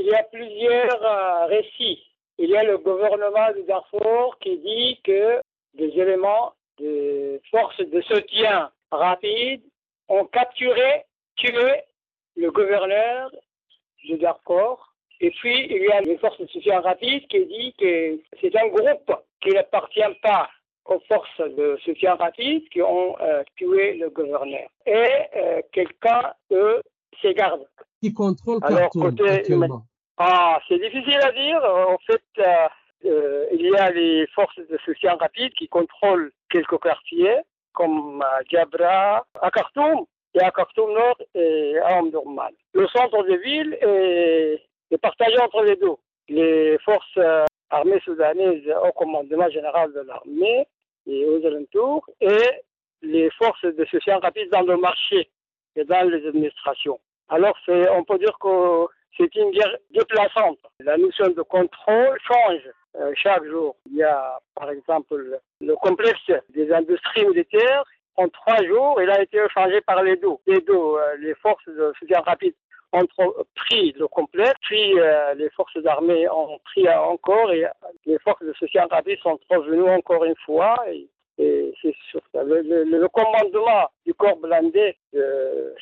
il y a plusieurs euh, récits. Il y a le gouvernement de Darfour qui dit que des éléments de forces de soutien rapide ont capturé, tué le gouverneur de Darfour. Et puis, il y a une force de soutien rapide qui dit que c'est un groupe qui n'appartient pas aux forces de soutien rapide qui ont euh, tué le gouverneur. Et euh, quelqu'un de ses gardes. Qui contrôle Alors, Khartoum côté actuellement Ah, c'est difficile à dire. En fait, euh, euh, il y a les forces de soutien rapide qui contrôlent quelques quartiers, comme à Djabra, à Khartoum, et à Khartoum Nord et à Omdurman. Le centre de ville est, est partagé entre les deux. Les forces euh, armées soudanaises au commandement général de l'armée et aux alentours, et les forces de soutien rapide dans le marché et dans les administrations. Alors, on peut dire que c'est une guerre déplaçante. La notion de contrôle change euh, chaque jour. Il y a, par exemple, le, le complexe des industries militaires. En trois jours, il a été changé par les deux. Les deux, euh, les forces de soutien rapide ont pris le complexe, puis euh, les forces armées ont pris encore, et les forces de soutien rapide sont revenues encore une fois. Et, c'est. Le, commandement du corps blindé de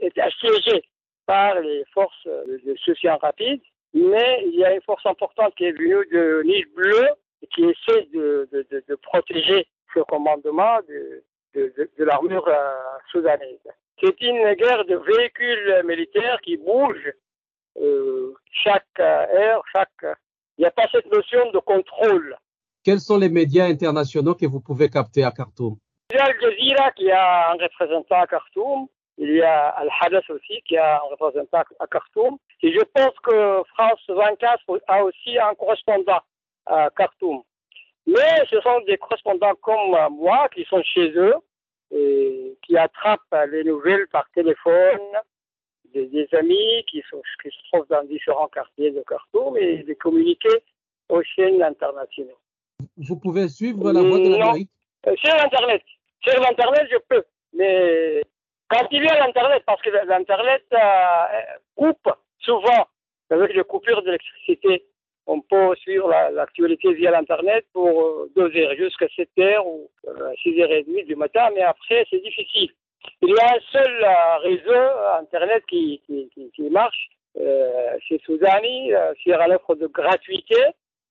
était assiégé par les forces de, de soutien rapide, mais il y a une force importante qui est venue de Nice Bleu et qui essaie de, de- de- de protéger ce commandement de, de- l'armure euh, soudanaise. C'est une guerre de véhicules militaires qui bougent euh, chaque euh, heure, chaque. Il n'y a pas cette notion de contrôle. Quels sont les médias internationaux que vous pouvez capter à Khartoum? Il y a Al Jazeera qui a un représentant à Khartoum. Il y a Al Hadath aussi qui a un représentant à Khartoum. Et je pense que France 24 a aussi un correspondant à Khartoum. Mais ce sont des correspondants comme moi qui sont chez eux et qui attrapent les nouvelles par téléphone des, des amis qui, sont, qui se trouvent dans différents quartiers de Khartoum et de communiquer aux chaînes internationales. Vous pouvez suivre la voix de Non. l'Amérique? Euh, sur Internet. Sur l'Internet, je peux. Mais quand il y a l'Internet, parce que l'Internet euh, coupe souvent avec les coupures d'électricité, on peut suivre la- l'actualité via l'Internet pour euh, deux heures, jusqu'à 7 heures ou euh, 6 heures et demie du matin, mais après, c'est difficile. Il y a un seul euh, réseau Internet qui, marche, c'est Soudani, euh, sur un offre de gratuité,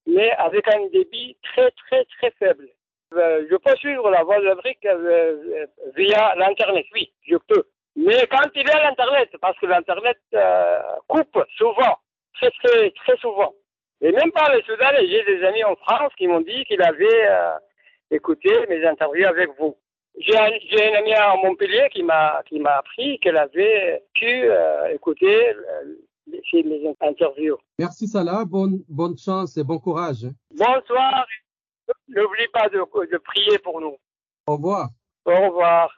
mais avec un débit très, très, très faible. Euh, je peux suivre la voie de l'Afrique euh, euh, via l'Internet, oui, je peux. Mais quand il y a l'Internet, parce que l'Internet euh, coupe souvent, très, très, très souvent. Et même pas les Soudanais, j'ai des amis en France qui m'ont dit qu'il avait euh, écouté mes interviews avec vous. J'ai un, j'ai un ami à Montpellier qui m'a qui m'a appris qu'elle avait pu euh, écouter mes interviews. Merci Salah, bonne, bonne chance et bon courage. Bonsoir. N'oublie pas de, de prier pour nous. Au revoir. Au revoir.